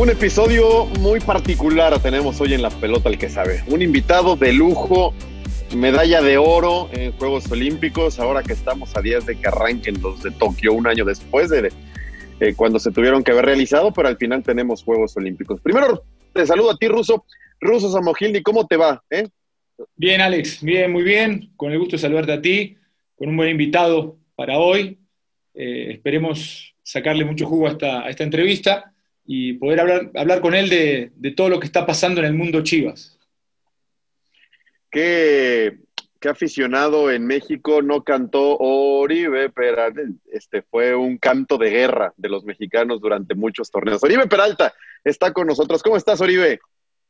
Un episodio muy particular tenemos hoy en La Pelota el que sabe. Un invitado de lujo, medalla de oro en Juegos Olímpicos, ahora que estamos a días de que arranquen los de Tokio, un año después de eh, cuando se tuvieron que haber realizado, pero al final tenemos Juegos Olímpicos. Primero, te saludo a ti, Ruso. Ruso Samogildi, ¿cómo te va? Eh? Bien, Alex, bien, muy bien. Con el gusto de saludarte a ti, con un buen invitado para hoy. Eh, esperemos sacarle mucho jugo esta, a esta entrevista y poder hablar, hablar con él de, de, todo lo que está pasando en el mundo Chivas. ¿Qué, qué aficionado en México no cantó Oribe Peralta? Este fue un canto de guerra de los mexicanos durante muchos torneos. Oribe Peralta está con nosotros. ¿Cómo estás, Oribe?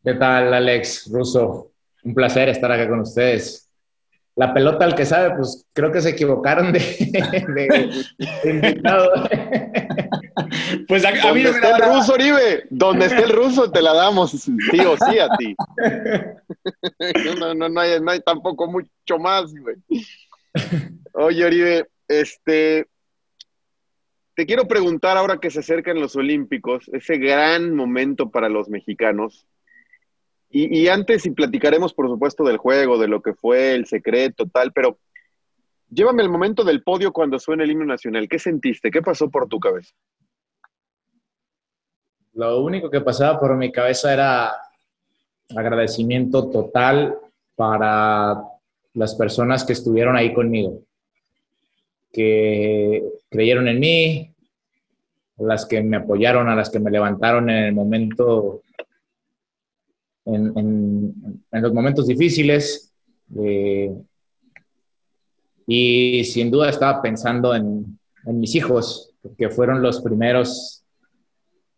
¿Qué tal, Alex Russo? Un placer estar acá con ustedes la pelota al que sabe, pues creo que se equivocaron de, de, invitado. Pues a, a mí no está el ruso, Oribe, donde esté el ruso te la damos sí o sí a ti. No, no, no, hay, no hay tampoco mucho más, güey. Oye, Oribe, este, te quiero preguntar ahora que se acercan los Olímpicos, ese gran momento para los mexicanos. Y, antes, y platicaremos, por supuesto, del juego, de lo que fue el secreto, tal, pero llévame el momento del podio cuando suena el himno nacional. ¿Qué sentiste? ¿Qué pasó por tu cabeza? Lo único que pasaba por mi cabeza era agradecimiento total para las personas que estuvieron ahí conmigo, que creyeron en mí, las que me apoyaron, a las que me levantaron en el momento en, en, en los momentos difíciles. Eh, y sin duda estaba pensando en, en, mis hijos, porque fueron los primeros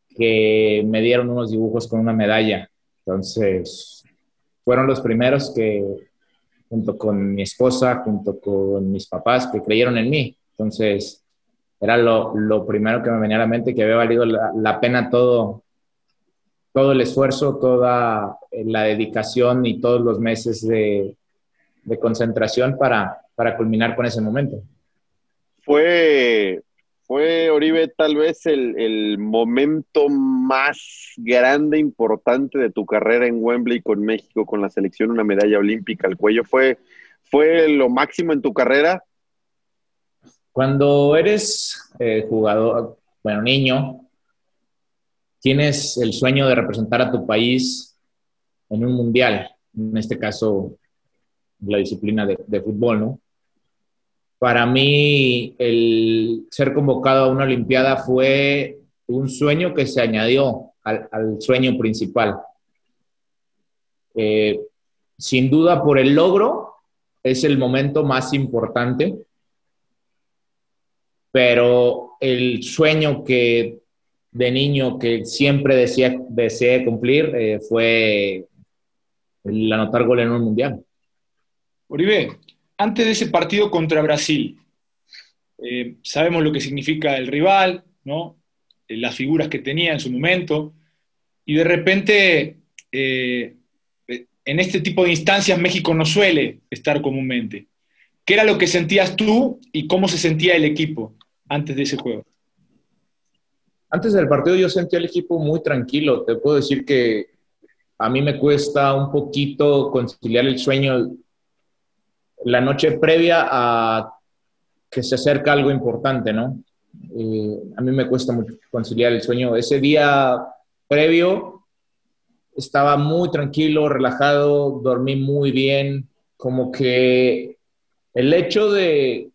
que me dieron unos dibujos con una medalla. Entonces, fueron los primeros que, junto con mi esposa, junto con mis papás, que creyeron en mí. Entonces, era lo, lo primero que me venía a la mente, que había valido la, la pena todo, todo el esfuerzo, toda eh, la dedicación y todos los meses de, de concentración para, para, culminar con ese momento. Fue, fue Oribe, tal vez el, el, momento más grande, importante de tu carrera en Wembley con México, con la selección, una medalla olímpica al cuello. ¿Fue, fue lo máximo en tu carrera? Cuando eres eh, jugador, bueno, niño, tienes el sueño de representar a tu país en un mundial, en este caso la disciplina de, fútbol, ¿no? Para mí, el ser convocado a una Olimpiada fue un sueño que se añadió al, al sueño principal. Eh, sin duda, por el logro, es el momento más importante, pero el sueño que de niño que siempre decía, deseé cumplir eh, fue el anotar gol en un mundial. Oribe, antes de ese partido contra Brasil, eh, sabemos lo que significa el rival, ¿no? Eh, las figuras que tenía en su momento, y de repente, en este tipo de instancias México no suele estar comúnmente. ¿Qué era lo que sentías tú y cómo se sentía el equipo antes de ese juego? Antes del partido yo sentí al equipo muy tranquilo. Te puedo decir que a mí me cuesta un poquito conciliar el sueño la noche previa a que se acerca algo importante, ¿no? Eh, a mí me cuesta mucho conciliar el sueño. Ese día previo estaba muy tranquilo, relajado, dormí muy bien, como que el hecho de,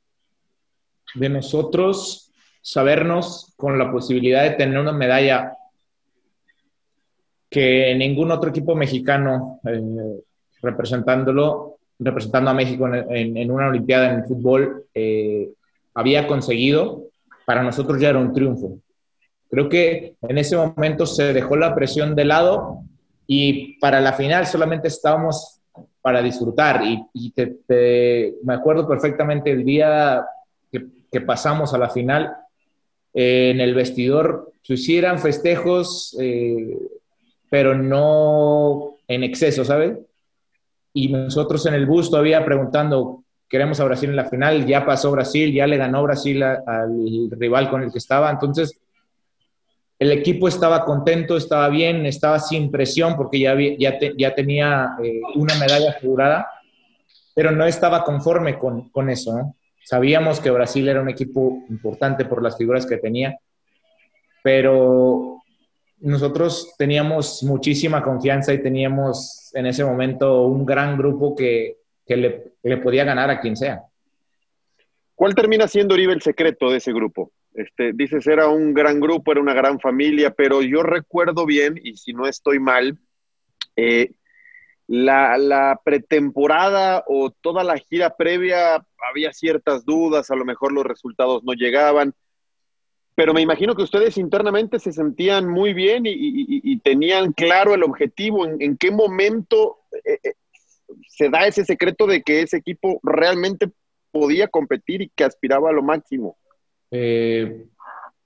de nosotros sabernos con la posibilidad de tener una medalla que ningún otro equipo mexicano eh, representándolo, representando a México en, en, en, una Olimpiada en el fútbol, eh, había conseguido, para nosotros ya era un triunfo. Creo que en ese momento se dejó la presión de lado y para la final solamente estábamos para disfrutar. Y, me acuerdo perfectamente el día que, pasamos a la final, eh, en el vestidor se hicieran festejos, eh, pero no en exceso, ¿sabes? Y nosotros en el bus todavía preguntando, queremos a Brasil en la final, ya pasó Brasil, ya le ganó Brasil al rival con el que estaba, entonces el equipo estaba contento, estaba bien, estaba sin presión porque ya, ya, ya tenía eh, una medalla asegurada, pero no estaba conforme con, con eso. Sabíamos que Brasil era un equipo importante por las figuras que tenía, pero nosotros teníamos muchísima confianza y teníamos en ese momento un gran grupo que, que le, le podía ganar a quien sea. ¿Cuál termina siendo, Oribe, el secreto de ese grupo? Este, dices, era un gran grupo, era una gran familia, pero yo recuerdo bien, y si no estoy mal, eh, la, pretemporada o toda la gira previa había ciertas dudas, a lo mejor los resultados no llegaban, pero me imagino que ustedes internamente se sentían muy bien y, tenían claro el objetivo, en, qué momento eh, eh, se da ese secreto de que ese equipo realmente podía competir y que aspiraba a lo máximo. Eh,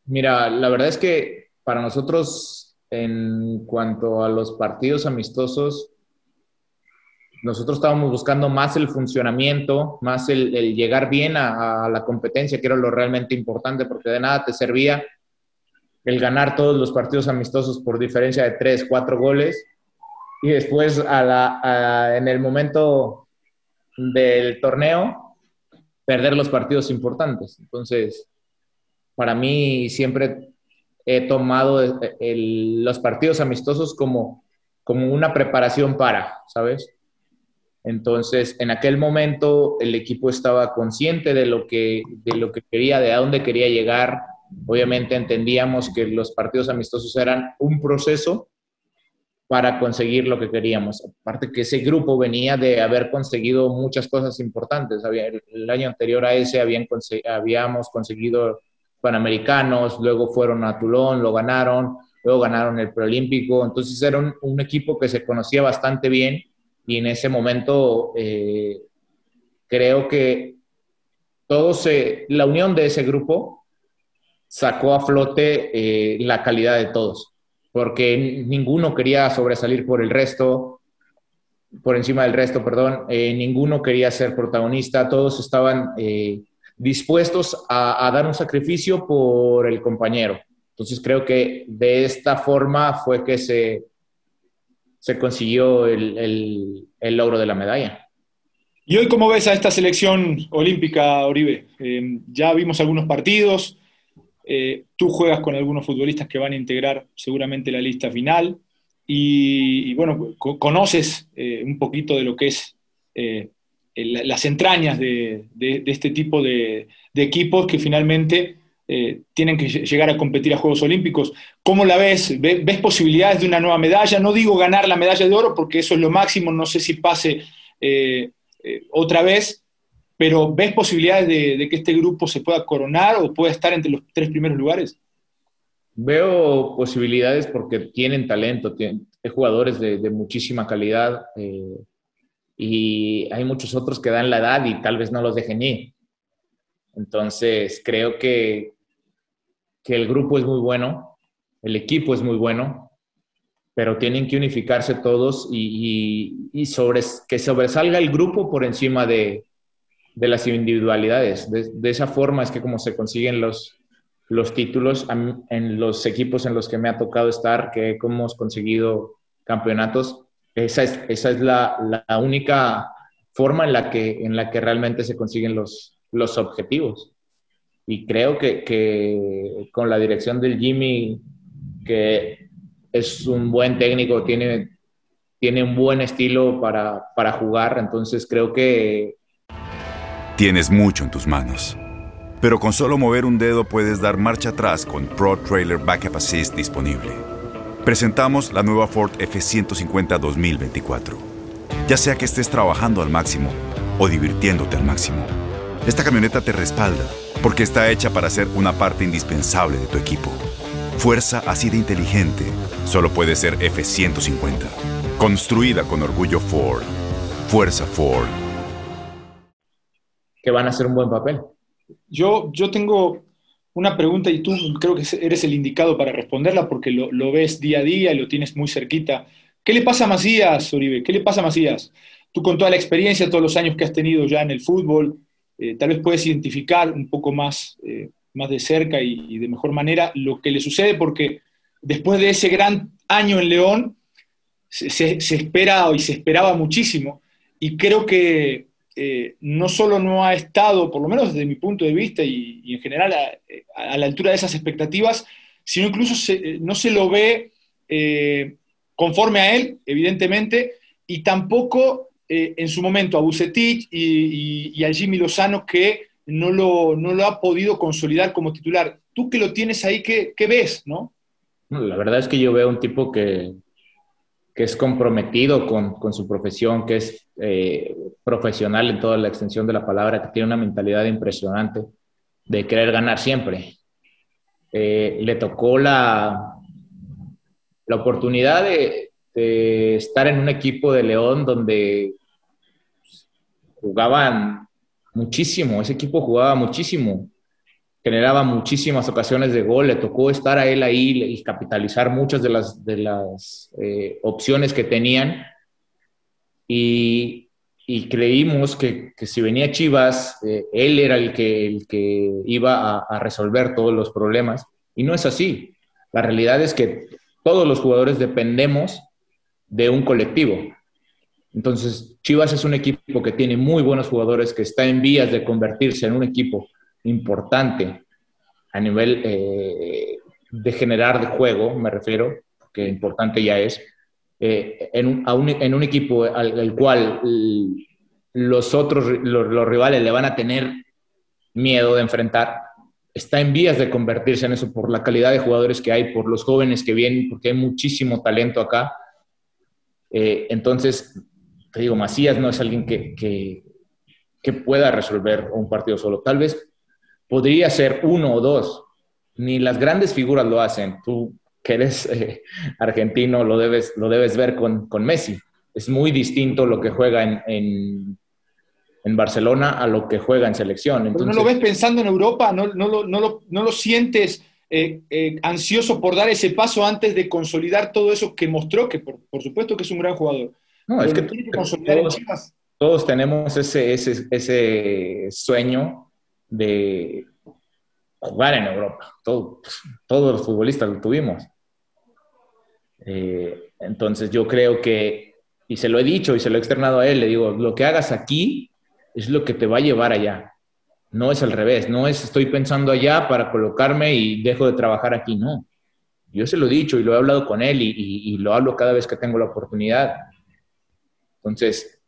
mira, la verdad es que para nosotros, en cuanto a los partidos amistosos, nosotros estábamos buscando más el funcionamiento, más el, llegar bien a, la competencia, que era lo realmente importante, porque de nada te servía el ganar todos los partidos amistosos por diferencia de tres, cuatro goles, y después en el momento del torneo perder los partidos importantes. Entonces, para mí siempre he tomado los partidos amistosos como, como una preparación para, ¿sabes? Entonces, en aquel momento el equipo estaba consciente de lo que, de lo que quería, de a dónde quería llegar. Obviamente entendíamos que los partidos amistosos eran un proceso para conseguir lo que queríamos. Aparte que ese grupo venía de haber conseguido muchas cosas importantes. el año anterior a ese habían, habíamos conseguido Panamericanos, luego fueron a Tulón, lo ganaron, luego ganaron el preolímpico, entonces era un, equipo que se conocía bastante bien y en ese momento eh, creo que todo se, la unión de ese grupo sacó a flote eh, la calidad de todos, porque ninguno quería sobresalir por el resto, por encima del resto, perdón, eh, ninguno quería ser protagonista, todos estaban dispuestos a, dar un sacrificio por el compañero. Entonces creo que de esta forma fue que se, se consiguió el, logro de la medalla. ¿Y hoy cómo ves a esta selección olímpica, Oribe? Eh, ya vimos algunos partidos, eh, tú juegas con algunos futbolistas que van a integrar seguramente la lista final y, bueno, conoces eh, un poquito de lo que es las entrañas de, este tipo de, equipos que finalmente eh, tienen que llegar a competir a Juegos Olímpicos. ¿Cómo la ves? ¿Ves posibilidades de una nueva medalla? No digo ganar la medalla de oro porque eso es lo máximo, no sé si pase eh, eh, otra vez, pero ¿ves posibilidades de, que este grupo se pueda coronar o pueda estar entre los tres primeros lugares? Veo posibilidades porque tienen talento, tienen, jugadores de, muchísima calidad y hay muchos otros que dan la edad y tal vez no los dejen ir. Entonces, creo que, que el grupo es muy bueno, el equipo es muy bueno, pero tienen que unificarse todos y, y, sobre, que sobresalga el grupo por encima de, de las individualidades. De, esa forma es que como se consiguen los, los títulos en los equipos en los que me ha tocado estar, que hemos conseguido campeonatos, esa es, esa es la, la, única forma en la, que, en la que realmente se consiguen los, los objetivos. Y creo que, que, con la dirección del Jimmy, que es un buen técnico, tiene, tiene un buen estilo para, para jugar, entonces creo que... Tienes mucho en tus manos, pero con solo mover un dedo puedes dar marcha atrás con Pro Trailer Backup Assist disponible presentamos la nueva Ford F150 2024. Ya sea que estés trabajando al máximo o divirtiéndote al máximo, esta camioneta te respalda porque está hecha para ser una parte indispensable de tu equipo. Fuerza así de inteligente solo puede ser F-150. Construida con orgullo Ford. Fuerza Ford. Que van a hacer un buen papel. Yo, yo tengo una pregunta y tú creo que eres el indicado para responderla porque lo, lo ves día a día y lo tienes muy cerquita. ¿Qué le pasa a Macías, Oribe? ¿Qué le pasa a Macías? Tú con toda la experiencia, todos los años que has tenido ya en el fútbol, eh, tal vez puedes identificar un poco más, eh, más de cerca y, de mejor manera lo que le sucede, porque después de ese gran año en León, se, espera y se esperaba muchísimo, y creo que eh, no solo no ha estado, por lo menos desde mi punto de vista y, en general, a, la altura de esas expectativas, sino incluso no se lo ve conforme a él, evidentemente, y tampoco eh, en su momento a Bucetich y, y, a Jimmy Lozano que no lo, no lo, ha podido consolidar como titular. Tú que lo tienes ahí, ¿qué, qué ves, no? La verdad es que yo veo un tipo que, que es comprometido con, con, su profesión, que es eh, profesional en toda la extensión de la palabra, que tiene una mentalidad impresionante de querer ganar siempre. Eh, le tocó la, la oportunidad de, de, estar en un equipo de León donde jugaban muchísimo, ese equipo jugaba muchísimo, generaba muchísimas ocasiones de gol, le tocó estar a él ahí y capitalizar muchas de las, de las eh, opciones que tenían. Y, creímos que, si venía Chivas, eh, él era el que, el que iba a resolver todos los problemas. Y no es así. La realidad es que todos los jugadores dependemos de un colectivo. Entonces, Chivas es un equipo que tiene muy buenos jugadores, que está en vías de convertirse en un equipo importante a nivel eh, de generar de juego, me refiero, que importante ya es, eh, en, un, equipo al, cual los otros, los, rivales le van a tener miedo de enfrentar, está en vías de convertirse en eso por la calidad de jugadores que hay, por los jóvenes que vienen, porque hay muchísimo talento acá. Eh, entonces, te digo, Macías no es alguien que, que, pueda resolver un partido solo. Tal vez podría ser uno o dos. Ni las grandes figuras lo hacen. Tú que eres eh, argentino lo debes, lo debes ver con, con, Messi. Es muy distinto lo que juega en, en, en, Barcelona a lo que juega en selección. Entonces, ¿No lo ves pensando en Europa? ¿No, no, lo, no, lo, no lo, sientes eh, eh, ansioso por dar ese paso antes de consolidar todo eso que mostró? Que por, por supuesto que es un gran jugador. No, es que todos, tenemos ese, ese, ese, sueño de jugar en Europa. todos los futbolistas lo tuvimos. Eh, entonces yo creo que, y se lo he dicho y se lo he externado a él, le digo, lo que hagas aquí es lo que te va a llevar allá. No es al revés, no es estoy pensando allá para colocarme y dejo de trabajar aquí, no. Yo se lo he dicho y lo he hablado con él y, y lo hablo cada vez que tengo la oportunidad entonces,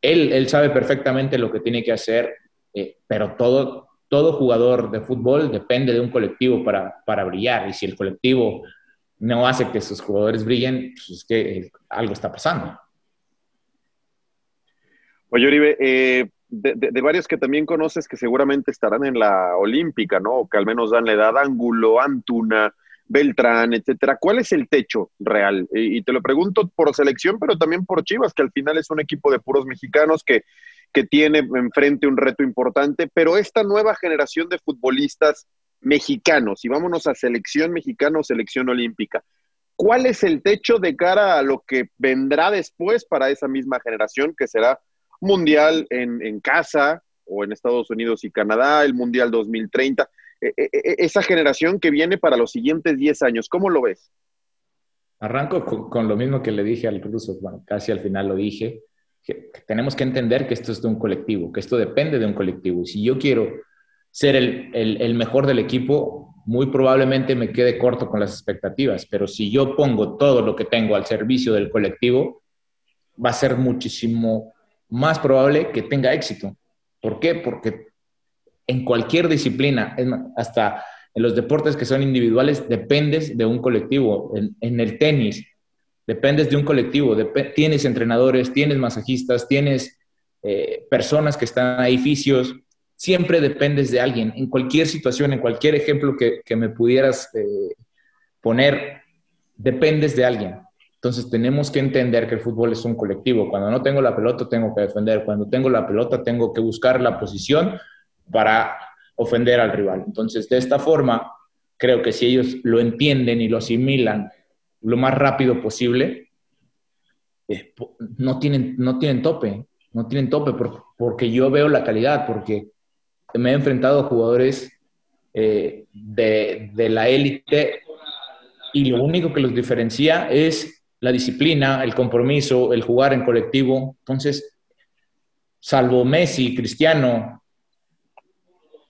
él, él sabe perfectamente lo que tiene que hacer, eh, pero todo, todo jugador de fútbol depende de un colectivo para, para brillar. Y si el colectivo no hace que sus jugadores brillen, pues es que eh, algo está pasando. Oye, Oribe, eh, de, varios que también conoces que seguramente estarán en la Olímpica, ¿no? O que al menos dan la edad, Ángulo, Antuna, Beltrán, etcétera. ¿Cuál es el techo real? Y te lo pregunto por selección, pero también por Chivas, que al final es un equipo de puros mexicanos que, que tiene enfrente un reto importante, pero esta nueva generación de futbolistas mexicanos, y vámonos a selección mexicana o selección olímpica, ¿cuál es el techo de cara a lo que vendrá después para esa misma generación, que será mundial en, en casa o en Estados Unidos y Canadá, el mundial 2030? E, e, e, esa generación que viene para los siguientes 10 años. ¿Cómo lo ves? Arranco con, lo mismo que le dije al ruso, bueno, casi al final lo dije, tenemos que entender que esto es de un colectivo, que esto depende de un colectivo. Y si yo quiero ser el, el mejor del equipo, muy probablemente me quede corto con las expectativas, pero si yo pongo todo lo que tengo al servicio del colectivo, va a ser muchísimo más probable que tenga éxito. ¿Por qué? Porque en cualquier disciplina, hasta en los deportes que son individuales, dependes de un colectivo. En, el tenis, dependes de un colectivo. tienes entrenadores, tienes masajistas, tienes eh, personas que están ahí, fisios. siempre dependes de alguien. En cualquier situación, en cualquier ejemplo que, me pudieras eh, poner, dependes de alguien. Entonces tenemos que entender que el fútbol es un colectivo. Cuando no tengo la pelota, tengo que defender. Cuando tengo la pelota, tengo que buscar la posición para ofender al rival. Entonces, de esta forma, creo que si ellos lo entienden y lo asimilan lo más rápido posible, eh, no, tienen, no tienen tope, no tienen tope porque yo veo la calidad, porque me he enfrentado a jugadores eh, de, de la élite y lo único que los diferencia es la disciplina, el compromiso, el jugar en colectivo. Entonces, salvo Messi, Cristiano,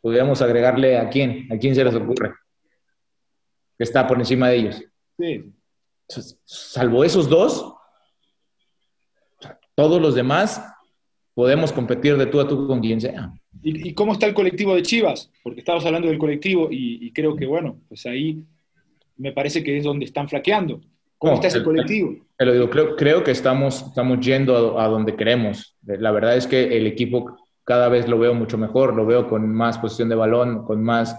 podríamos agregarle a quién, a quién se les ocurre, que está por encima de ellos. Sí. Salvo esos dos, todos los demás podemos competir de tú a tú con quien sea. ¿Y, cómo está el colectivo de Chivas? Porque estabas hablando del colectivo y, creo que, bueno, pues ahí me parece que es donde están flaqueando. ¿Cómo está ese colectivo? Te lo digo, creo, creo que estamos, estamos yendo a, donde queremos. La verdad es que el equipo cada vez lo veo mucho mejor, lo veo con más posición de balón, con más,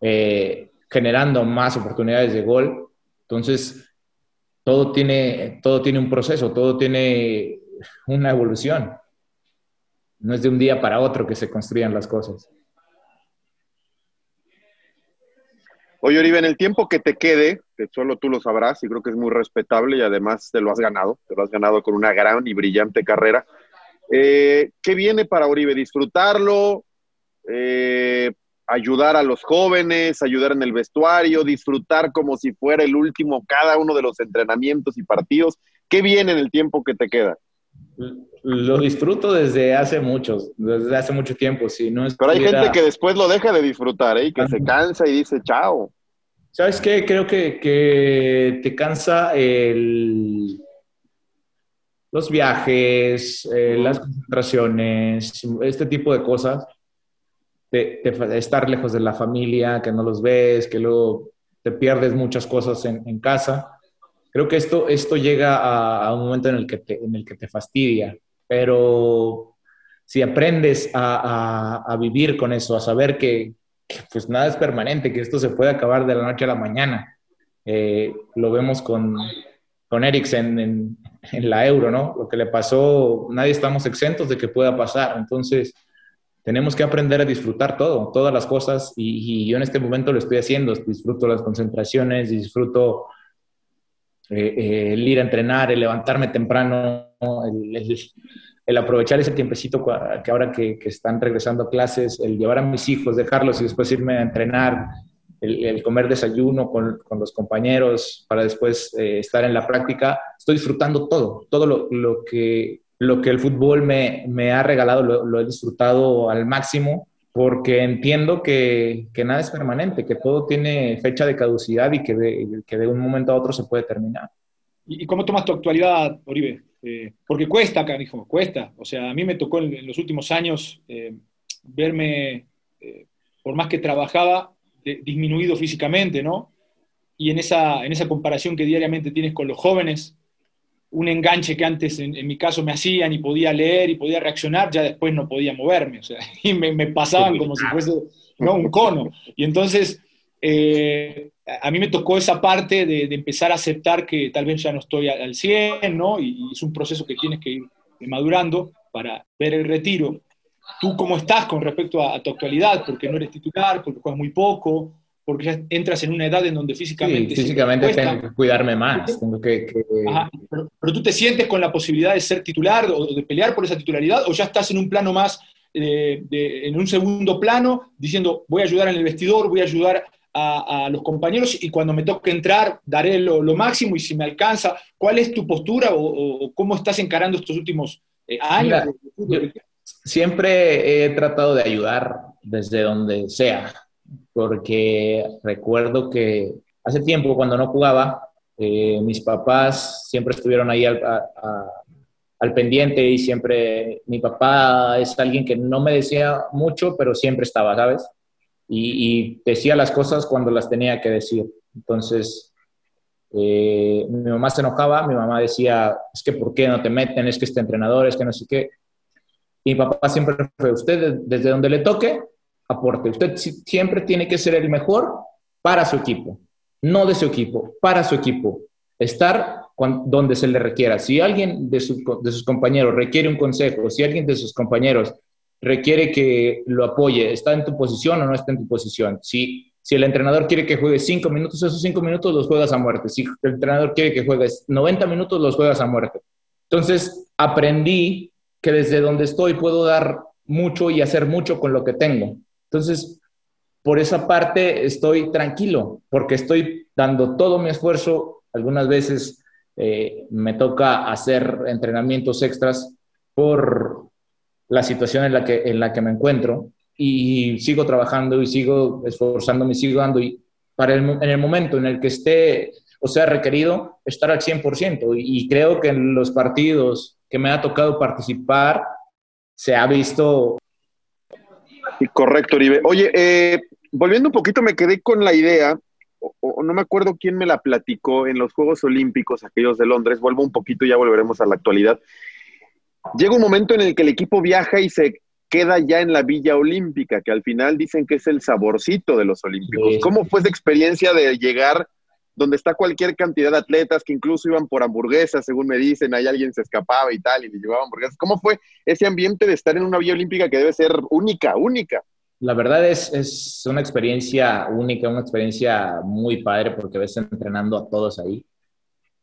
eh, generando más oportunidades de gol. Entonces, todo tiene, todo tiene un proceso, todo tiene una evolución. No es de un día para otro que se construyan las cosas. Oye, Oribe, en el tiempo que te quede, que solo tú lo sabrás y creo que es muy respetable y además te lo has ganado, te lo has ganado con una gran y brillante carrera. Eh, ¿Qué viene para Oribe? ¿Disfrutarlo? Eh, ¿Ayudar a los jóvenes? ¿Ayudar en el vestuario? ¿Disfrutar como si fuera el último cada uno de los entrenamientos y partidos? ¿Qué viene en el tiempo que te queda? Lo disfruto desde hace muchos, desde hace mucho tiempo. Si no Pero hay gente que después lo deja de disfrutar, ¿eh? que se cansa y dice chao. ¿Sabes qué? Creo que, que te cansa el, los viajes, eh, las concentraciones, este tipo de cosas, de, estar lejos de la familia, que no los ves, que luego te pierdes muchas cosas en, casa. Creo que esto, esto llega a, un momento en el, que te, en el que te fastidia, pero si aprendes a, vivir con eso, a saber que, pues nada es permanente, que esto se puede acabar de la noche a la mañana. Eh, lo vemos con, con Eriksen en, en, la euro, ¿no? Lo que le pasó, nadie estamos exentos de que pueda pasar. Entonces, tenemos que aprender a disfrutar todo, todas las cosas, y, yo en este momento lo estoy haciendo. Disfruto las concentraciones, disfruto eh, eh, el ir a entrenar, el levantarme temprano, el, el, aprovechar ese tiempecito que ahora que, que están regresando a clases, el llevar a mis hijos, dejarlos y después irme a entrenar, el, comer desayuno con, con, los compañeros para después eh, estar en la práctica. Estoy disfrutando todo, todo lo, lo que, lo que el fútbol me, me ha regalado lo, he disfrutado al máximo porque entiendo que, que, nada es permanente, que todo tiene fecha de caducidad y que de, que de un momento a otro se puede terminar. ¿Y cómo tomas tu actualidad, Oribe? Eh, porque cuesta, cariño, cuesta. O sea, a mí me tocó en, los últimos años eh, verme, por más que trabajaba, disminuido físicamente, ¿no? Y en esa, en esa comparación que diariamente tienes con los jóvenes, un enganche que antes en, mi caso me hacían y podía leer y podía reaccionar, ya después no podía moverme, o sea, y me, pasaban como si fuese ¿no? un cono. Y entonces eh, a mí me tocó esa parte de, empezar a aceptar que tal vez ya no estoy al 100, ¿no? Y, es un proceso que tienes que ir madurando para ver el retiro tú cómo estás con respecto a, tu actualidad, porque no eres titular, porque juegas muy poco, porque ya entras en una edad en donde físicamente... Sí, físicamente tengo que cuidarme más. Tengo que, pero, tú te sientes con la posibilidad de ser titular o de pelear por esa titularidad, o ya estás en un plano más, eh, en un segundo plano, diciendo voy a ayudar en el vestidor, voy a ayudar a, los compañeros y cuando me toque entrar daré lo, máximo y si me alcanza, ¿cuál es tu postura o, cómo estás encarando estos últimos eh, años? Siempre he tratado de ayudar desde donde sea, porque recuerdo que hace tiempo cuando no jugaba, eh, mis papás siempre estuvieron ahí al, pendiente y siempre mi papá es alguien que no me decía mucho, pero siempre estaba, ¿sabes? Y, decía las cosas cuando las tenía que decir. Entonces, eh, mi mamá se enojaba, mi mamá decía, es que ¿por qué no te meten? Es que este entrenador, es que no sé qué. Mi papá siempre fue, usted desde donde le toque, aporte. Usted siempre tiene que ser el mejor para su equipo, no de su equipo, para su equipo. Estar donde se le requiera. Si alguien de, de sus compañeros requiere un consejo, si alguien de sus compañeros requiere que lo apoye, ¿está en tu posición o no está en tu posición? Si, si el entrenador quiere que juegue cinco minutos, esos cinco minutos los juegas a muerte. Si el entrenador quiere que juegues 90 minutos, los juegas a muerte. Entonces, aprendí que desde donde estoy puedo dar mucho y hacer mucho con lo que tengo. Entonces, por esa parte estoy tranquilo, porque estoy dando todo mi esfuerzo. Algunas veces eh, me toca hacer entrenamientos extras por la situación en la que, en la que me encuentro y sigo trabajando y sigo esforzándome y sigo dando y para el, en el momento en el que esté o sea requerido estar al 100% y creo que en los partidos que me ha tocado participar se ha visto. Correcto Oribe. Oye eh, volviendo un poquito me quedé con la idea o, no me acuerdo quién me la platicó en los Juegos Olímpicos aquellos de Londres vuelvo un poquito ya volveremos a la actualidad. Llega un momento en el que el equipo viaja y se queda ya en la Villa Olímpica, que al final dicen que es el saborcito de los Olímpicos. ¿Cómo fue esa experiencia de llegar donde está cualquier cantidad de atletas que incluso iban por hamburguesas, según me dicen, ahí alguien se escapaba y tal, y le llevaba hamburguesas? ¿Cómo fue ese ambiente de estar en una Villa Olímpica que debe ser única, única? La verdad es, es una experiencia única, una experiencia muy padre porque ves entrenando a todos ahí.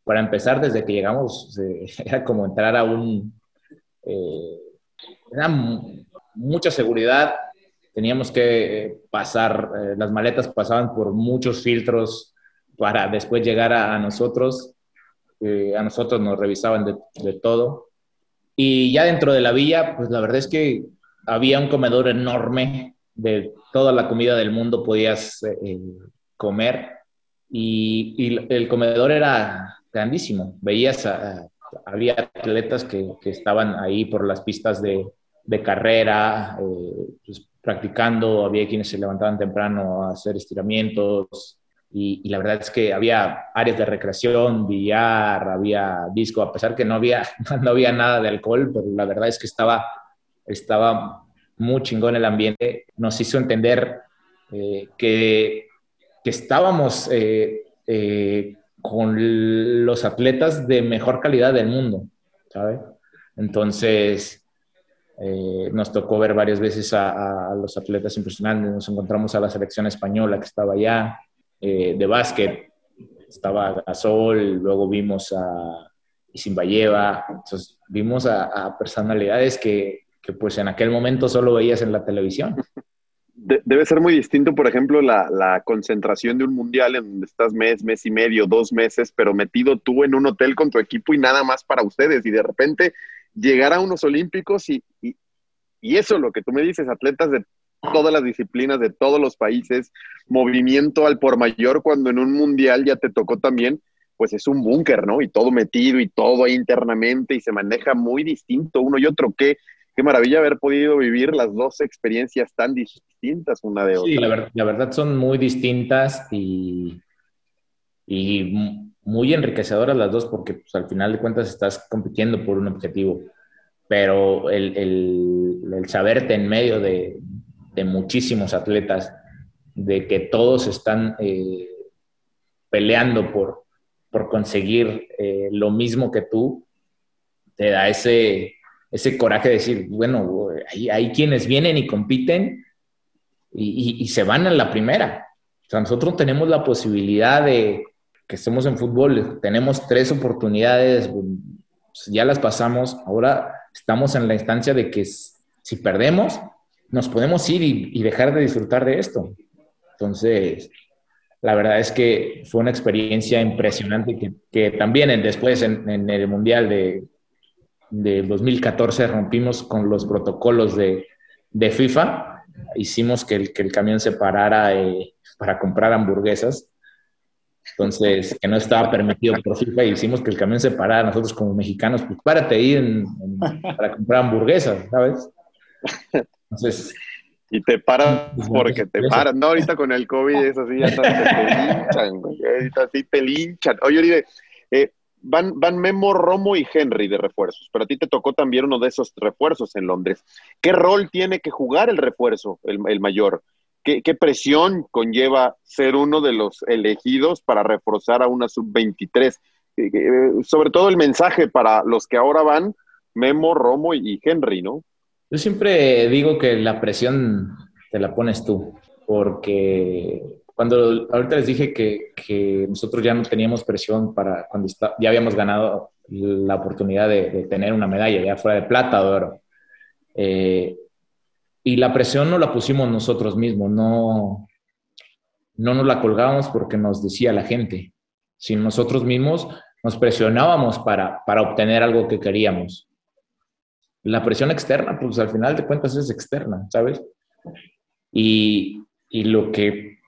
Para empezar, desde que llegamos, era como entrar a un, eh, era mucha seguridad, teníamos que pasar, eh, las maletas pasaban por muchos filtros para después llegar a, nosotros, eh, a nosotros nos revisaban de, todo. Y ya dentro de la villa, pues la verdad es que había un comedor enorme de toda la comida del mundo podías comer y, y, el comedor era grandísimo. Veías a, había atletas que, estaban ahí por las pistas de, carrera, eh, pues, practicando, había quienes se levantaban temprano a hacer estiramientos y, la verdad es que había áreas de recreación, billar, había disco, a pesar que no había, no había nada de alcohol, pero la verdad es que estaba, estaba muy chingón el ambiente, nos hizo entender eh, que, que, estábamos eh, con los atletas de mejor calidad del mundo, ¿sabes? Entonces, eh, nos tocó ver varias veces a, los atletas impresionantes. Nos encontramos a la selección española que estaba allá, eh, de básquet, estaba Gasol, luego vimos a Isimbayeva, entonces vimos a, personalidades que, que, pues en aquel momento solo veías en la televisión debe ser muy distinto, por ejemplo, la, concentración de un mundial en donde estás mes, mes y medio, dos meses, pero metido tú en un hotel con tu equipo y nada más para ustedes. Y de repente llegar a unos olímpicos y, y, y eso, lo que tú me dices, atletas de todas las disciplinas, de todos los países, movimiento al por mayor, cuando en un mundial ya te tocó también, pues es un búnker, ¿no? Y todo metido y todo ahí internamente y se maneja muy distinto uno y otro. ¿Qué, qué maravilla haber podido vivir las dos experiencias tan distintas una de otra. Sí, la, verdad son muy distintas y, y muy enriquecedoras las dos porque pues, al final de cuentas estás compitiendo por un objetivo, pero el, el, saberte en medio de, de, muchísimos atletas, de que todos están eh, peleando por, por conseguir eh, lo mismo que tú, te da ese ese coraje de decir, bueno, hay, quienes vienen y compiten y, se van a la primera. O sea, nosotros tenemos la posibilidad de que estemos en fútbol, tenemos tres oportunidades, ya las pasamos, ahora estamos en la instancia de que si perdemos, nos podemos ir y, dejar de disfrutar de esto. Entonces, la verdad es que fue una experiencia impresionante que, también después en, el Mundial de, de 2014 rompimos con los protocolos de, de FIFA, hicimos que el, que el camión se parara eh, para comprar hamburguesas, entonces que no estaba permitido por FIFA y hicimos que el camión se parara, nosotros como mexicanos, pues párate ahí para comprar hamburguesas, ¿sabes? Entonces... Y te paran pues, porque te paran. No, ahorita con el COVID es así, ya te linchan, ahorita sí te linchan. Oye, Oribe, eh, van, van Memo, Romo y Henry de refuerzos, pero a ti te tocó también uno de esos refuerzos en Londres. ¿Qué rol tiene que jugar el refuerzo, el, mayor? ¿Qué, presión conlleva ser uno de los elegidos para reforzar a una sub-23? Eh, eh, sobre todo el mensaje para los que ahora van, Memo, Romo y Henry, ¿no? Yo siempre digo que la presión te la pones tú, porque cuando ahorita les dije que, que nosotros ya no teníamos presión para cuando ya habíamos ganado la oportunidad de, tener una medalla, ya fuera de plata o de oro. Eh, y la presión no la pusimos nosotros mismos, no, no nos la colgábamos porque nos decía la gente, sino nosotros mismos nos presionábamos para, para obtener algo que queríamos. La presión externa, pues al final de cuentas es externa, ¿sabes? Y, y lo que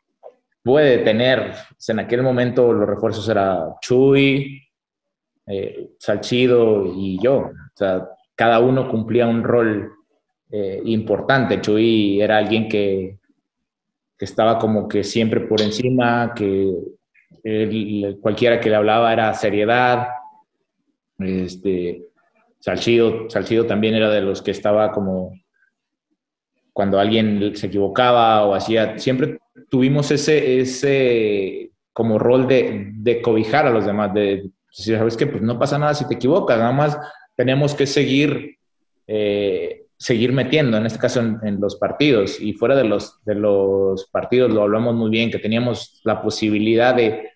puede tener. Pues, en aquel momento los refuerzos era Chuy, eh, Salchido y yo. O sea, cada uno cumplía un rol eh, importante. Chuy era alguien que, que, estaba como que siempre por encima, que cualquiera que le hablaba era seriedad. Este, Salchido, Salchido también era de los que estaba como cuando alguien se equivocaba o hacía, siempre tuvimos ese, ese como rol de, de cobijar a los demás, de decir, sabes que pues no pasa nada si te equivocas, nada más tenemos que seguir, eh, seguir metiendo, en este caso en, los partidos y fuera de los, de los partidos lo hablamos muy bien, que teníamos la posibilidad de,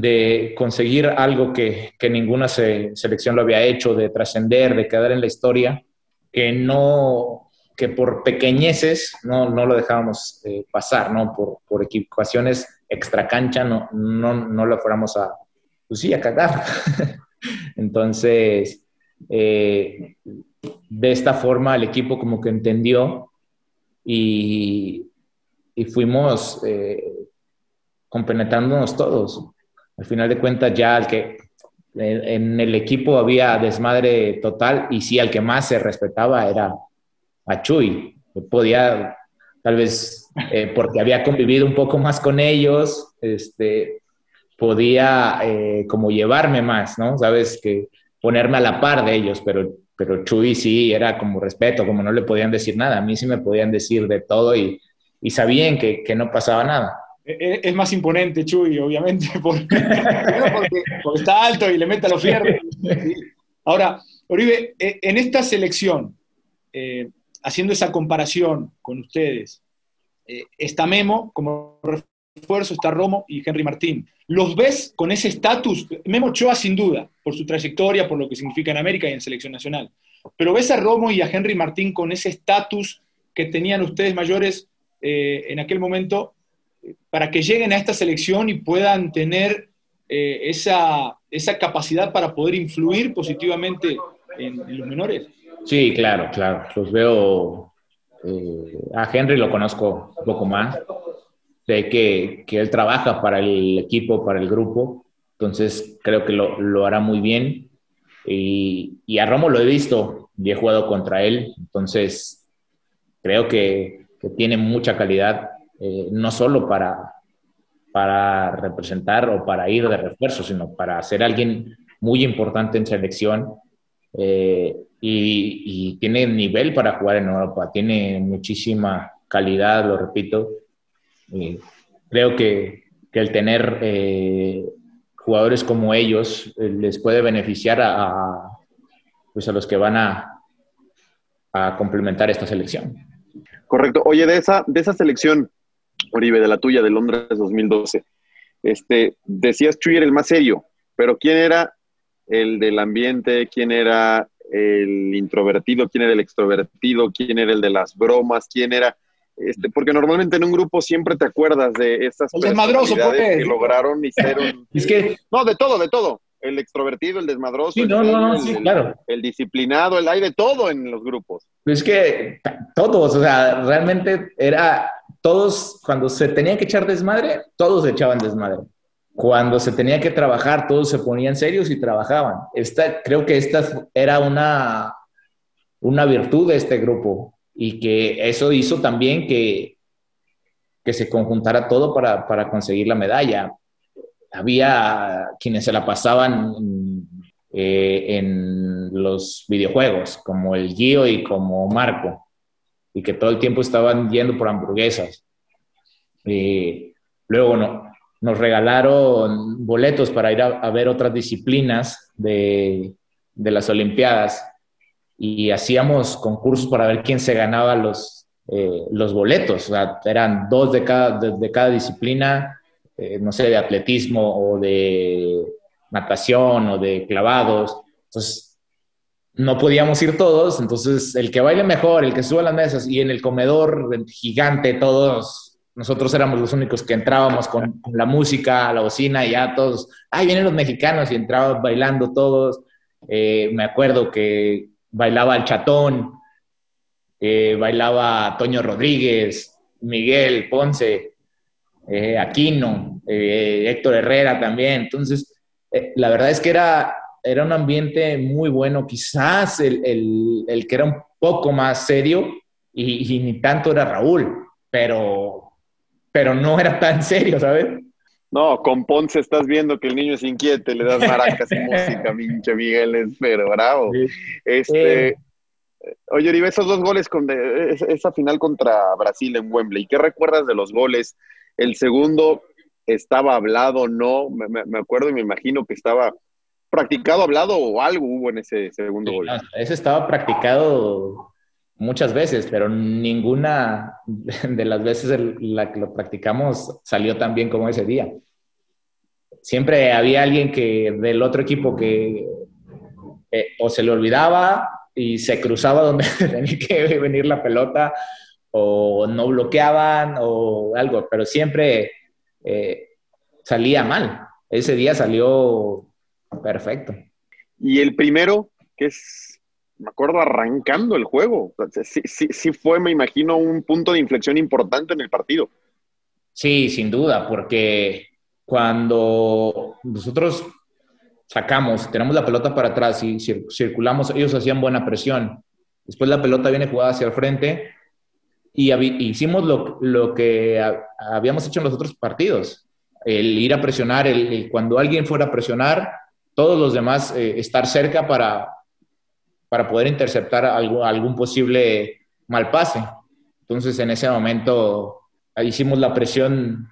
de conseguir algo que, que ninguna selección lo había hecho, de trascender, de quedar en la historia, que no, que por pequeñeces no, no lo dejábamos eh, pasar, ¿no? Por, por equivocaciones extra cancha no, no, no lo fuéramos a, pues sí, cagar. Entonces, eh, de esta forma el equipo como que entendió y, y fuimos eh, compenetrándonos todos. Al final de cuentas ya al que en el equipo había desmadre total y sí al que más se respetaba era a Chuy. Podía, tal vez eh, porque había convivido un poco más con ellos, este, podía eh, como llevarme más, ¿no? Sabes, que ponerme a la par de ellos, pero, pero Chuy sí era como respeto, como no le podían decir nada. A mí sí me podían decir de todo y, y sabían que, que no pasaba nada. E, e, es más imponente Chuy, obviamente, porque, está alto y le mete a los fierros. Ahora, Oribe, e, en esta selección, eh, haciendo esa comparación con ustedes, eh, está Memo como refuerzo, está Romo y Henry Martín. ¿Los ves con ese estatus? Memo Choa sin duda, por su trayectoria, por lo que significa en América y en selección nacional. Pero ¿ves a Romo y a Henry Martín con ese estatus que tenían ustedes mayores eh, en aquel momento para que lleguen a esta selección y puedan tener esa, esa, capacidad para poder influir positivamente en los menores? Sí, claro, claro. Los veo. Eh, a Henry lo conozco un poco más. Sé que, que, él trabaja para el equipo, para el grupo. Entonces creo que lo, lo hará muy bien. Y, y, a Romo lo he visto y he jugado contra él. Entonces creo que, que tiene mucha calidad, eh, no solo para, para representar o para ir de refuerzo, sino para ser alguien muy importante en selección. Eh, y, tiene nivel para jugar en Europa, tiene muchísima calidad, lo repito. creo que, que, el tener eh, jugadores como ellos les puede beneficiar a, pues a los que van a, a complementar esta selección. Correcto. Oye, de esa, de esa selección, Oribe, de la tuya, de Londres 2012, este, decías Chuy era el más serio, pero ¿quién era el del ambiente? ¿Quién era el introvertido, quién era el extrovertido, quién era el de las bromas, quién era... Este, porque normalmente en un grupo siempre te acuerdas de estas personalidades que lograron y hicieron... es que... No, de todo, de todo. El extrovertido, el desmadroso, el, claro. el, disciplinado, el hay de todo en los grupos. Es que todos, o sea, realmente era todos, cuando se tenía que echar desmadre, todos echaban desmadre cuando se tenía que trabajar, todos se ponían serios y trabajaban. Creo que esta era una, una virtud de este grupo y que eso hizo también que, que se conjuntara todo para, para conseguir la medalla. Había quienes se la pasaban eh, en los videojuegos, como el Gio y como Marco, y que todo el tiempo estaban yendo por hamburguesas. Eh, luego no, nos regalaron boletos para ir a, ver otras disciplinas de, de, las Olimpiadas y hacíamos concursos para ver quién se ganaba los, eh, los boletos. O sea, eran dos de cada, de, cada disciplina, eh, no sé, de atletismo o de natación o de clavados. Entonces, no podíamos ir todos, entonces el que baile mejor, el que suba las mesas y en el comedor gigante todos nosotros éramos los únicos que entrábamos con, la música, la bocina, y ya todos, ay, vienen los mexicanos, y entraban bailando todos. Eh, me acuerdo que bailaba el Chatón, bailaba Toño Rodríguez, Miguel Ponce, eh, Aquino, eh, Héctor Herrera también. Entonces, la verdad es que era, era un ambiente muy bueno. Quizás el, que era un poco más serio, y, y ni tanto era Raúl, pero pero no era tan serio, ¿sabes? No, con Ponce estás viendo que el niño es inquieto, le das maracas y música, pinche Miguel, es pero bravo. Este, eh. Oye, Oribe, esos dos goles, con esa final contra Brasil en Wembley, ¿qué recuerdas de los goles? El segundo estaba hablado, no, me, acuerdo y me imagino que estaba practicado, hablado o algo hubo en ese segundo gol. ese estaba practicado muchas veces, pero ninguna de las veces en la que lo practicamos salió tan bien como ese día. Siempre había alguien que del otro equipo que eh, o se le olvidaba y se cruzaba donde tenía que venir la pelota o no bloqueaban o algo, pero siempre eh, salía mal. Ese día salió perfecto. Y el primero, que es me acuerdo arrancando el juego. Sí, sí, sí, fue, me imagino, un punto de inflexión importante en el partido. Sí, sin duda, porque cuando nosotros sacamos, tenemos la pelota para atrás y circulamos, ellos hacían buena presión. Después la pelota viene jugada hacia el frente y hicimos lo, lo, que habíamos hecho en los otros partidos. El ir a presionar, el, cuando alguien fuera a presionar, todos los demás eh, estar cerca para, para poder interceptar algún, posible mal pase. Entonces, en ese momento hicimos la presión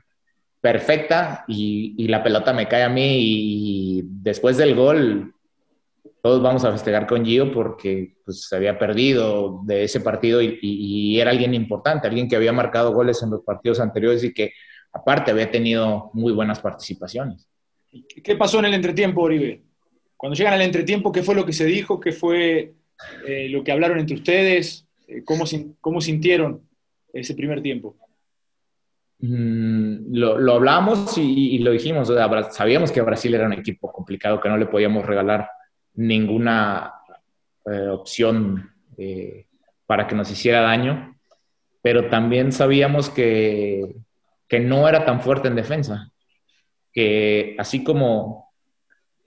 perfecta y, la pelota me cae a mí y después del gol todos vamos a festejar con Gio porque pues, se había perdido de ese partido y, era alguien importante, alguien que había marcado goles en los partidos anteriores y que aparte había tenido muy buenas participaciones. ¿Qué pasó en el entretiempo, Oribe? Cuando llegan al entretiempo, ¿qué fue lo que se dijo? ¿Qué fue eh, lo que hablaron entre ustedes? Eh, ¿cómo, ¿Cómo sintieron ese primer tiempo? Mm, lo, hablamos y, lo dijimos. sabíamos que Brasil era un equipo complicado, que no le podíamos regalar ninguna eh, opción para que nos hiciera daño, pero también sabíamos que, que no era tan fuerte en defensa, que así como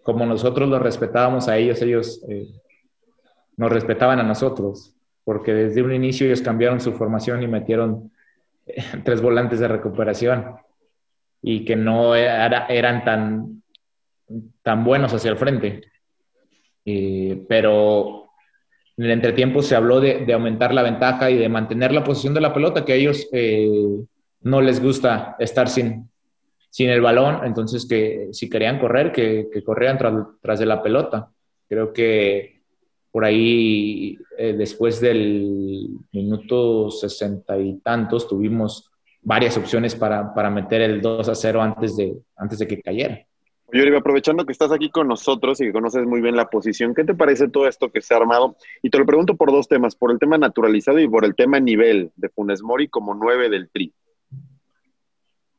como nosotros los respetábamos a ellos, ellos eh, nos respetaban a nosotros, porque desde un inicio ellos cambiaron su formación y metieron eh, tres volantes de recuperación y que no eran tan, tan buenos hacia el frente. pero en el entretiempo se habló de, aumentar la ventaja y de mantener la posición de la pelota, que a ellos eh, no les gusta estar sin, sin el balón, entonces que si querían correr, que, que corrieran tras, de la pelota. Creo que por ahí, eh, después del minuto sesenta y tantos, tuvimos varias opciones para, para, meter el 2 a 0 antes de, antes de que cayera. Oye, aprovechando que estás aquí con nosotros y que conoces muy bien la posición, ¿qué te parece todo esto que se ha armado? Y te lo pregunto por dos temas, por el tema naturalizado y por el tema nivel de Funes Mori como nueve del Tri.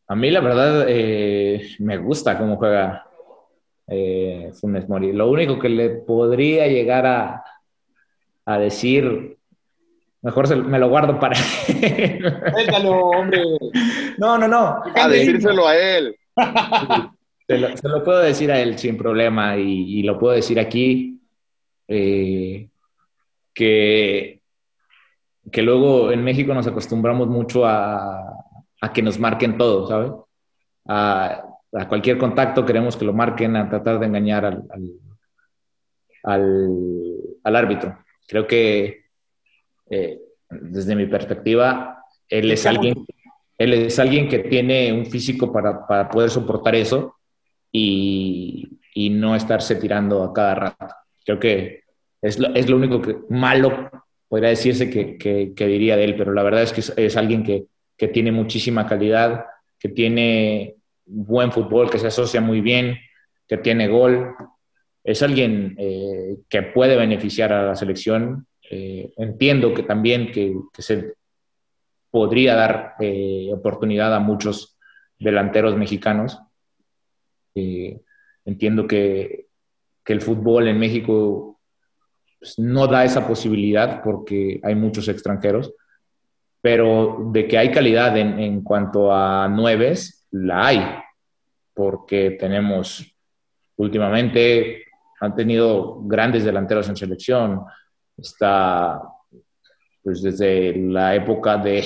A mí la verdad eh, me gusta cómo juega eh, Funes Mori. Lo único que le podría llegar a, a decir, mejor me lo guardo para hombre. No, no, no. A decírselo a él. Se lo, puedo decir a él sin problema y, lo puedo decir aquí. Eh, que, que luego en México nos acostumbramos mucho a, a que nos marquen todo, ¿sabes? A, cualquier contacto queremos que lo marquen, a tratar de engañar al, al, árbitro. Creo que eh, desde mi perspectiva, él es alguien, él es alguien que tiene un físico para, para poder soportar eso y, y, no estarse tirando a cada rato. Creo que es lo, es lo único que malo podría decirse que, que, diría de él, pero la verdad es que es, alguien que, que, tiene muchísima calidad, que tiene buen fútbol, que se asocia muy bien, que tiene gol. Es alguien eh, que puede beneficiar a la selección. Eh, entiendo que también que, se podría dar eh, oportunidad a muchos delanteros mexicanos. entiendo que, el fútbol en México pues, no da esa posibilidad porque hay muchos extranjeros, pero de que hay calidad en, cuanto a nueves, la hay, porque tenemos últimamente, han tenido grandes delanteros en selección, está pues desde la época de,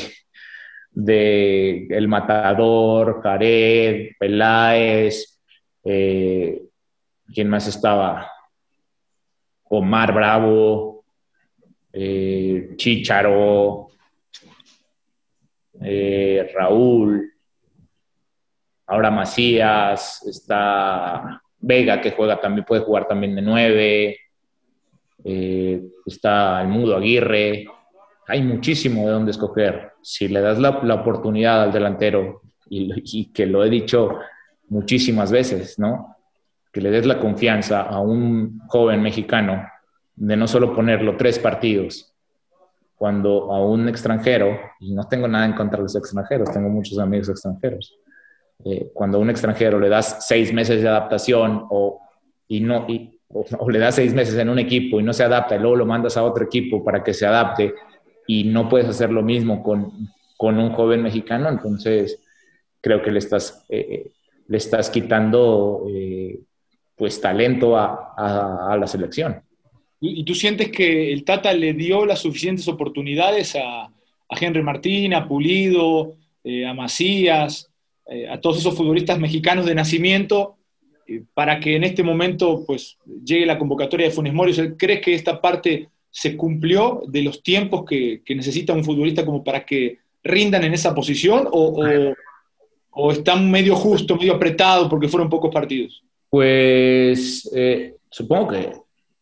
de El Matador, Jared, Peláez, eh, ¿quién más estaba? Omar Bravo, eh, Chicharo, eh, Raúl, ahora Macías, está Vega que juega también, puede jugar también de nueve, eh, está el Mudo Aguirre, hay muchísimo de dónde escoger. Si le das la, oportunidad al delantero, y, que lo he dicho muchísimas veces, ¿no? que le des la confianza a un joven mexicano de no solo ponerlo tres partidos, cuando a un extranjero, y no tengo nada en contra de los extranjeros, tengo muchos amigos extranjeros, eh, cuando a un extranjero le das seis meses de adaptación o, y no, o, le das seis meses en un equipo y no se adapta y luego lo mandas a otro equipo para que se adapte y no puedes hacer lo mismo con, con un joven mexicano, entonces creo que le estás, eh, eh, le estás quitando pues talento a, la selección. ¿Y tú sientes que el Tata le dio las suficientes oportunidades a, Henry Martín, a Pulido, eh, a Macías, eh, a todos esos futbolistas mexicanos de nacimiento eh, para que en este momento pues llegue la convocatoria de Funes Mori? ¿Crees que esta parte se cumplió de los tiempos que, necesita un futbolista como para que rindan en esa posición o, o, están medio justo, medio apretado porque fueron pocos partidos? Pues supongo que,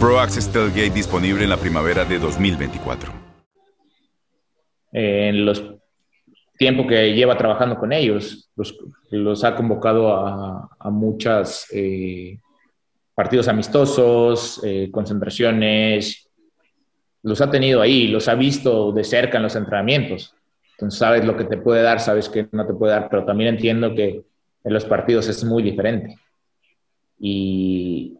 Pro Access Tailgate disponible en la primavera de 2024. En los tiempos que lleva trabajando con ellos, los, ha convocado a, a muchos eh, partidos amistosos, eh, concentraciones, los ha tenido ahí, los ha visto de cerca en los entrenamientos. Entonces sabes lo que te puede dar, sabes que no te puede dar, pero también entiendo que en los partidos es muy diferente. Y,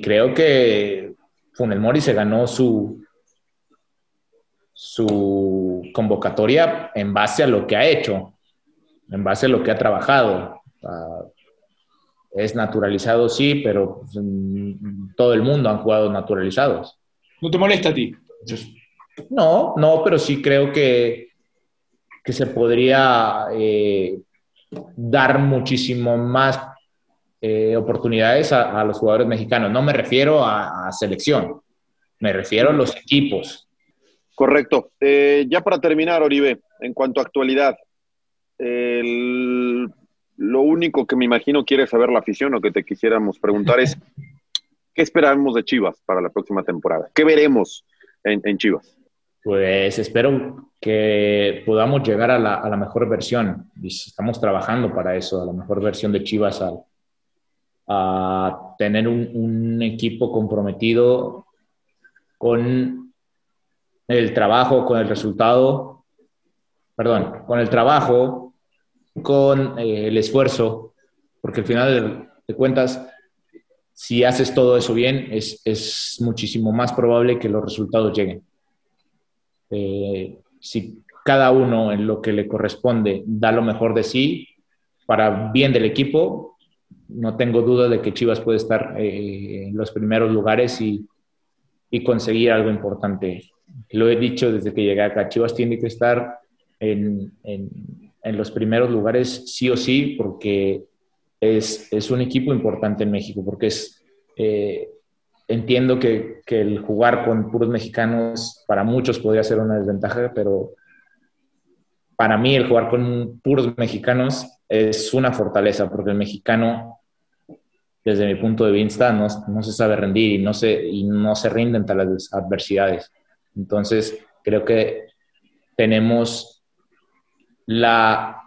creo que Funel Mori se ganó su, su convocatoria en base a lo que ha hecho, en base a lo que ha trabajado. es naturalizado, sí, pero pues, todo el mundo han jugado naturalizados. ¿No te molesta a ti? No, no, pero sí creo que que se podría eh, dar muchísimo más eh, oportunidades a, los jugadores mexicanos. No me refiero a, selección, me refiero a los equipos. Correcto. Eh, ya para terminar, Oribe, en cuanto a actualidad, lo único que me imagino quiere saber la afición o que te quisiéramos preguntar es, ¿qué esperamos de Chivas para la próxima temporada? ¿Qué veremos en Chivas? Pues espero que podamos llegar a la, mejor versión. Estamos trabajando para eso, a la mejor versión de Chivas, a, tener un, equipo comprometido con el trabajo, con el resultado, perdón, con el trabajo, con eh, el esfuerzo, porque al final de, cuentas, si haces todo eso bien, es, es muchísimo más probable que los resultados lleguen. Eh, si cada uno en lo que le corresponde da lo mejor de sí para bien del equipo, no tengo duda de que Chivas puede estar eh, en los primeros lugares y, y, conseguir algo importante. Lo he dicho desde que llegué acá, Chivas tiene que estar en, en, en los primeros lugares sí o sí, porque es, es, un equipo importante en México, porque es, eh, entiendo que, que, el jugar con puros mexicanos para muchos podría ser una desventaja, pero para mí el jugar con puros mexicanos es una fortaleza, porque el mexicano, desde mi punto de vista, no, no se sabe rendir y no se, y no se rinde ante las adversidades. Entonces, creo que tenemos la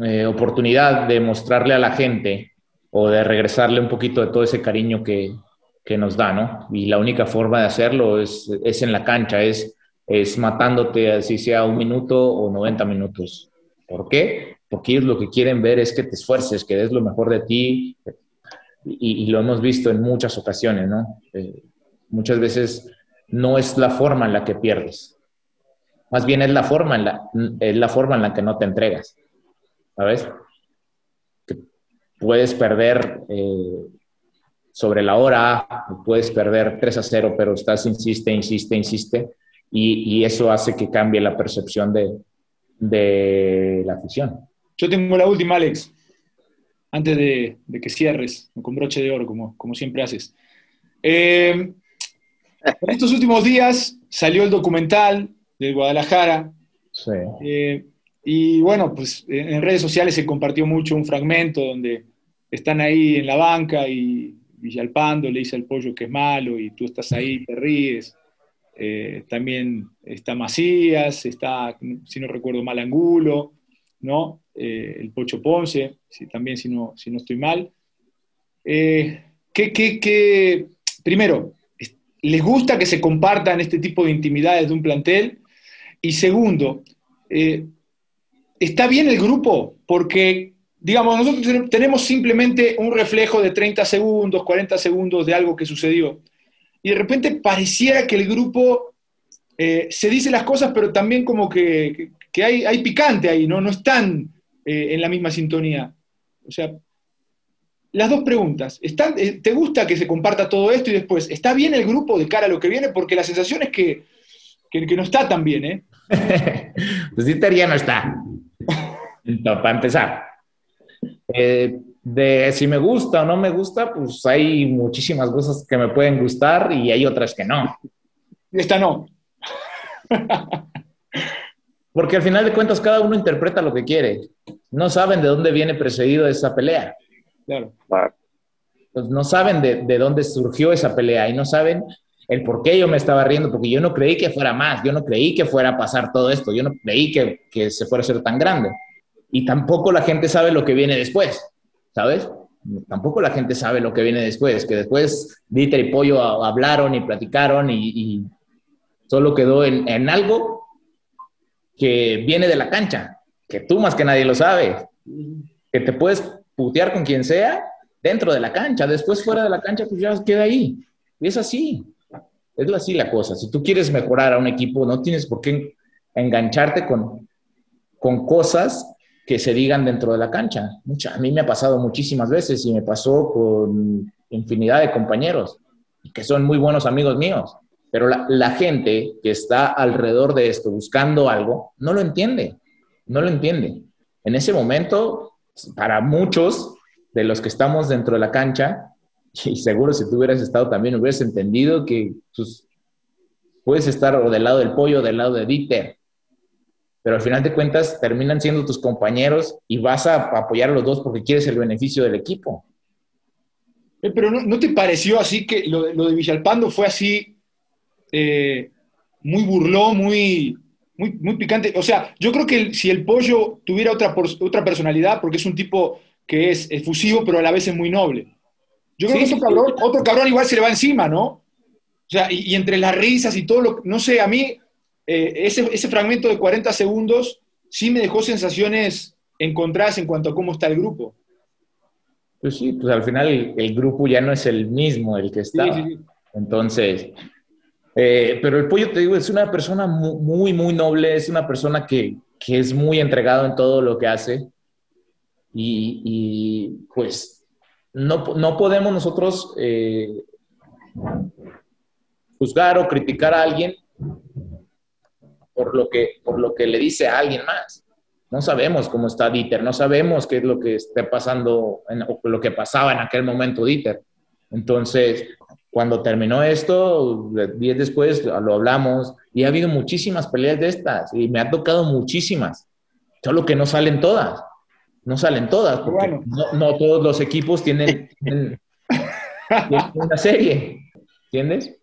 eh, oportunidad de mostrarle a la gente o de regresarle un poquito de todo ese cariño que, que nos da, ¿no? Y la única forma de hacerlo es, es en la cancha, es es matándote así sea un minuto o 90 minutos. ¿Por qué? Porque ellos lo que quieren ver es que te esfuerces, que des lo mejor de ti y, lo hemos visto en muchas ocasiones, ¿no? Eh, muchas veces no es la forma en la que pierdes, más bien es la forma en la, es la, forma en la que no te entregas, ¿sabes? Que puedes perder eh, sobre la hora, puedes perder 3 a 0, pero estás, insiste, insiste, insiste y, eso hace que cambie la percepción de, de, la afición. Yo tengo la última, Alex, antes de, que cierres con broche de oro, como, como siempre haces. Eh, en estos últimos días salió el documental de Guadalajara. Sí. Eh, y bueno, pues en redes sociales se compartió mucho un fragmento donde están ahí en la banca y Villalpando le dice al pollo que es malo y tú estás ahí, te ríes. Eh, también está Macías, está, si no recuerdo mal, Angulo, ¿no? Eh, el Pocho Ponce, si, también si no, si no estoy mal. Eh, ¿qué, primero, ¿les gusta que se compartan este tipo de intimidades de un plantel? Y segundo, ¿está bien el grupo? Porque, digamos, nosotros tenemos simplemente un reflejo de 30 segundos, 40 segundos de algo que sucedió y de repente pareciera que el grupo eh, se dice las cosas, pero también como que, hay, hay, picante ahí, ¿no? No están eh, en la misma sintonía. O sea, las dos preguntas. ¿Están, eh, ¿Te gusta que se comparta todo esto? Y después, ¿está bien el grupo de cara a lo que viene? Porque la sensación es que, que, no está tan bien, ¿eh? pues sí, ya no está. para empezar. Eh, de si me gusta o no me gusta, pues hay muchísimas cosas que me pueden gustar y hay otras que no. Esta no. Porque al final de cuentas cada uno interpreta lo que quiere. No saben de dónde viene precedido esa pelea. Claro. Pues no saben de, de, dónde surgió esa pelea y no saben el por qué yo me estaba riendo, porque yo no creí que fuera más, yo no creí que fuera a pasar todo esto, yo no creí que, que se fuera a ser tan grande. Y tampoco la gente sabe lo que viene después. ¿sabes? Tampoco la gente sabe lo que viene después, que después Dieter y Pollo hablaron y platicaron y, solo quedó en, en, algo que viene de la cancha, que tú más que nadie lo sabes, que te puedes putear con quien sea dentro de la cancha, después fuera de la cancha pues ya queda ahí. Y es así, es así la cosa. Si tú quieres mejorar a un equipo, no tienes por qué engancharte con, con cosas que se digan dentro de la cancha. Mucha, a mí me ha pasado muchísimas veces y me pasó con infinidad de compañeros que son muy buenos amigos míos, pero la, gente que está alrededor de esto buscando algo no lo entiende, no lo entiende. En ese momento, para muchos de los que estamos dentro de la cancha, y seguro si tú hubieras estado también hubieras entendido que pues, puedes estar o del lado del pollo o del lado de Dieter, pero al final de cuentas terminan siendo tus compañeros y vas a apoyar a los dos porque quieres el beneficio del equipo. Eh, pero ¿no, te pareció así que lo, de Villalpando fue así eh, muy burlón, muy, muy, muy picante? O sea, yo creo que si el pollo tuviera otra, otra personalidad, porque es un tipo que es efusivo, pero a la vez es muy noble. Yo creo que otro, cabrón, otro cabrón igual se le va encima, ¿no? O sea, y, y entre las risas y todo lo... No sé, a mí eh, ese, fragmento de 40 segundos sí me dejó sensaciones encontradas en cuanto a cómo está el grupo. Pues sí, pues al final el, grupo ya no es el mismo el que está. Entonces, eh, pero el pollo, te digo, es una persona muy, muy noble, es una persona que, que es muy entregado en todo lo que hace. Y, y pues no, no, podemos nosotros eh, juzgar o criticar a alguien por lo, que, por lo que le dice a alguien más. No sabemos cómo está Dieter, no sabemos qué es lo que esté pasando o lo que pasaba en aquel momento Dieter. Entonces, cuando terminó esto, días después lo hablamos y ha habido muchísimas peleas de estas y me ha tocado muchísimas, solo que no salen todas, no salen todas, porque no, todos los equipos tienen, una serie, ¿entiendes?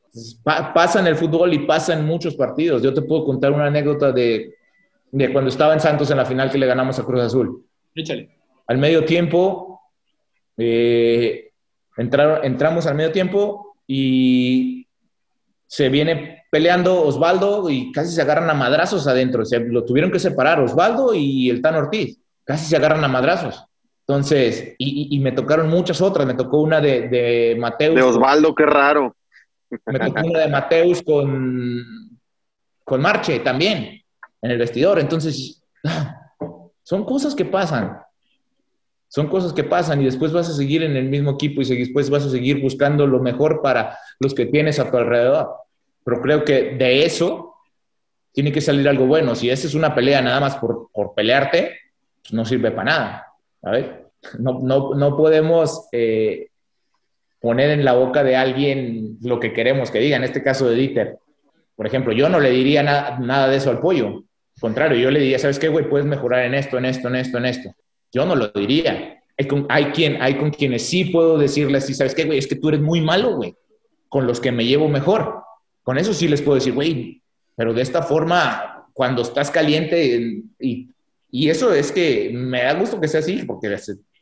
pasa en el fútbol y pasa en muchos partidos. Yo te puedo contar una anécdota de de cuando estaba en Santos en la final que le ganamos a Cruz Azul. Échale. Al medio tiempo, eh, entramos al medio tiempo y se viene peleando Osvaldo y casi se agarran a madrazos adentro. Se, lo tuvieron que separar Osvaldo y el Tan Ortiz. Casi se agarran a madrazos. Entonces, y, me tocaron muchas otras. Me tocó una de, de Mateus. De Osvaldo, qué raro. Me tocó una de Mateus con, con Marche también en el vestidor. Entonces, son cosas que pasan. Son cosas que pasan y después vas a seguir en el mismo equipo y después vas a seguir buscando lo mejor para los que tienes a tu alrededor. Pero creo que de eso tiene que salir algo bueno. Si esa es una pelea nada más por, por pelearte, pues no sirve para nada. ¿sabes? No, no, no podemos eh, poner en la boca de alguien lo que queremos que diga. En este caso de Dieter, por ejemplo, yo no le diría nada de eso al pollo contrario, yo le diría, ¿sabes qué, güey? Puedes mejorar en esto, en esto, en esto, en esto. Yo no lo diría. Hay con, hay quien, hay con quienes sí puedo decirle así, ¿sabes qué, güey? Es que tú eres muy malo, güey. Con los que me llevo mejor. Con eso sí les puedo decir, güey, pero de esta forma, cuando estás caliente, y, y eso es que me da gusto que sea así, porque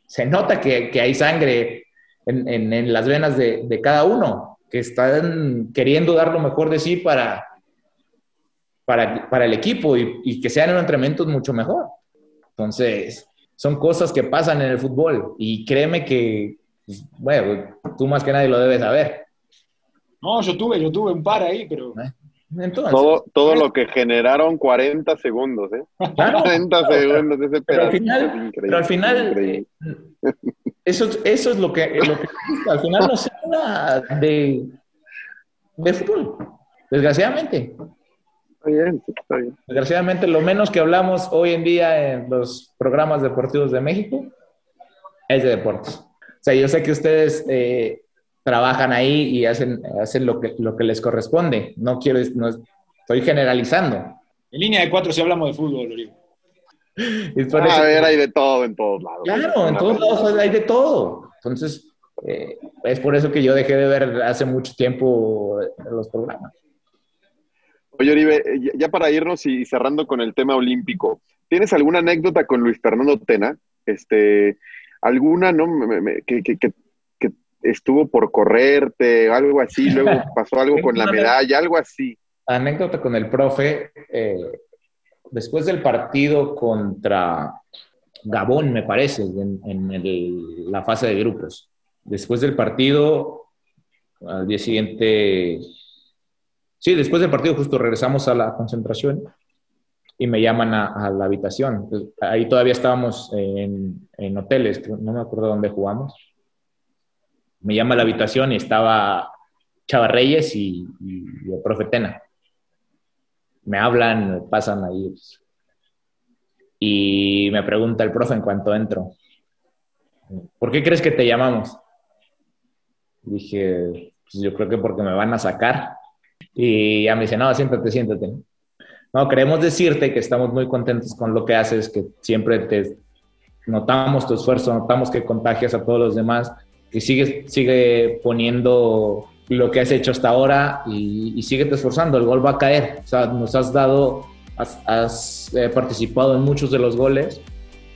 se, nota que, que, hay sangre en, en, en las venas de, de, cada uno, que están queriendo dar lo mejor de sí para, para, el equipo y, que sean entrenamientos mucho mejor. Entonces, son cosas que pasan en el fútbol y créeme que, pues, bueno, tú más que nadie lo debes saber. No, yo tuve, yo tuve un par ahí, pero... Eh, entonces, todo, todo lo que generaron 40 segundos, ¿eh? 40 segundos ese pero al final, pero al final eso, eso es lo que, lo que al final no se habla de, de fútbol, desgraciadamente. Está bien, está bien. Desgraciadamente, lo menos que hablamos hoy en día en los programas deportivos de México es de deportes. O sea, yo sé que ustedes eh, trabajan ahí y hacen, hacen lo, que, lo que les corresponde. No quiero, no, estoy generalizando. En línea de cuatro si hablamos de fútbol, Oribe. a ver, hay de todo en todos lados. Claro, en todos lados hay de todo. Entonces, eh, es por eso que yo dejé de ver hace mucho tiempo los programas. Oye, Oribe, ya para irnos y cerrando con el tema olímpico, ¿tienes alguna anécdota con Luis Fernando Tena? Este, ¿Alguna, no? que, estuvo por correrte, algo así, luego pasó algo con la medalla, algo así. Anécdota con el profe, eh, después del partido contra Gabón, me parece, en, la fase de grupos. Después del partido, al día siguiente Sí, después del partido justo regresamos a la concentración y me llaman a, la habitación. ahí todavía estábamos en, hoteles, no me acuerdo dónde jugamos. Me llama a la habitación y estaba Chava Reyes y, el profe Tena. Me hablan, me pasan ahí. Y me pregunta el profe en cuanto entro, ¿por qué crees que te llamamos? Dije, pues yo creo que porque me van a sacar. Y ya me dice, no, siéntate, siéntate. No, queremos decirte que estamos muy contentos con lo que haces, que siempre te notamos tu esfuerzo, notamos que contagias a todos los demás, que sigues, sigue poniendo lo que has hecho hasta ahora y, y sigue te esforzando, el gol va a caer. O sea, nos has dado, has, eh, participado en muchos de los goles,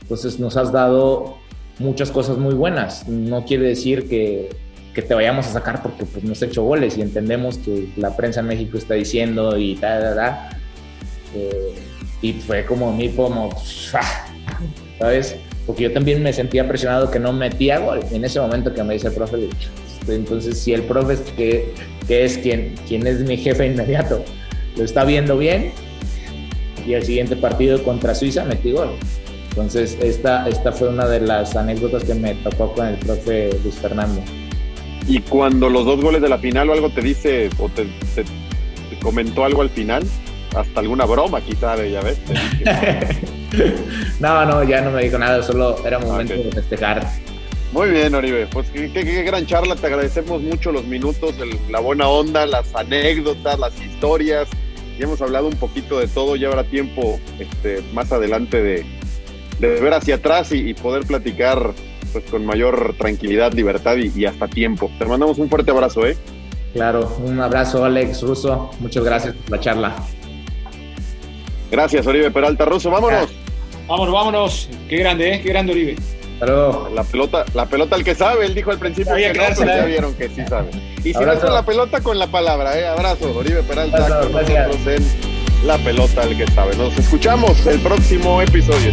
entonces nos has dado muchas cosas muy buenas. No quiere decir que que te vayamos a sacar porque pues, has hecho goles y entendemos que la prensa en México está diciendo y tal, tal, tal. Eh, y fue como a mí como, ¿sabes? porque yo también me sentía presionado que no metía gol. En ese momento que me dice el profe, este, entonces si el profe que, que es quien, quien es mi jefe inmediato lo está viendo bien, y el siguiente partido contra Suiza metí gol. Entonces, esta, esta fue una de las anécdotas que me tocó con el profe Luis Fernando. Y cuando los dos goles de la final o algo te dice o te, comentó algo al final, hasta alguna broma quizá de ya ves. no, no, ya no me dijo nada, solo era momento de festejar. Muy bien, Oribe. Pues qué, gran charla. Te agradecemos mucho los minutos, la buena onda, las anécdotas, las historias. Ya hemos hablado un poquito de todo. Ya habrá tiempo este, más adelante de, ver hacia atrás y, poder platicar pues, con mayor tranquilidad, libertad y, hasta tiempo. Te mandamos un fuerte abrazo, ¿eh? Claro, un abrazo, Alex Russo. Muchas gracias por la charla. Gracias, Oribe Peralta Russo. Vámonos. Vámonos, vámonos. Qué grande, ¿eh? Qué grande, Oribe. La pelota, la pelota el que sabe, él dijo al principio que no, pero ya vieron que sí sabe. Y si no es con la pelota, con la palabra, ¿eh? Abrazo, Oribe Peralta, con nosotros en La pelota el que sabe. Nos escuchamos el próximo episodio.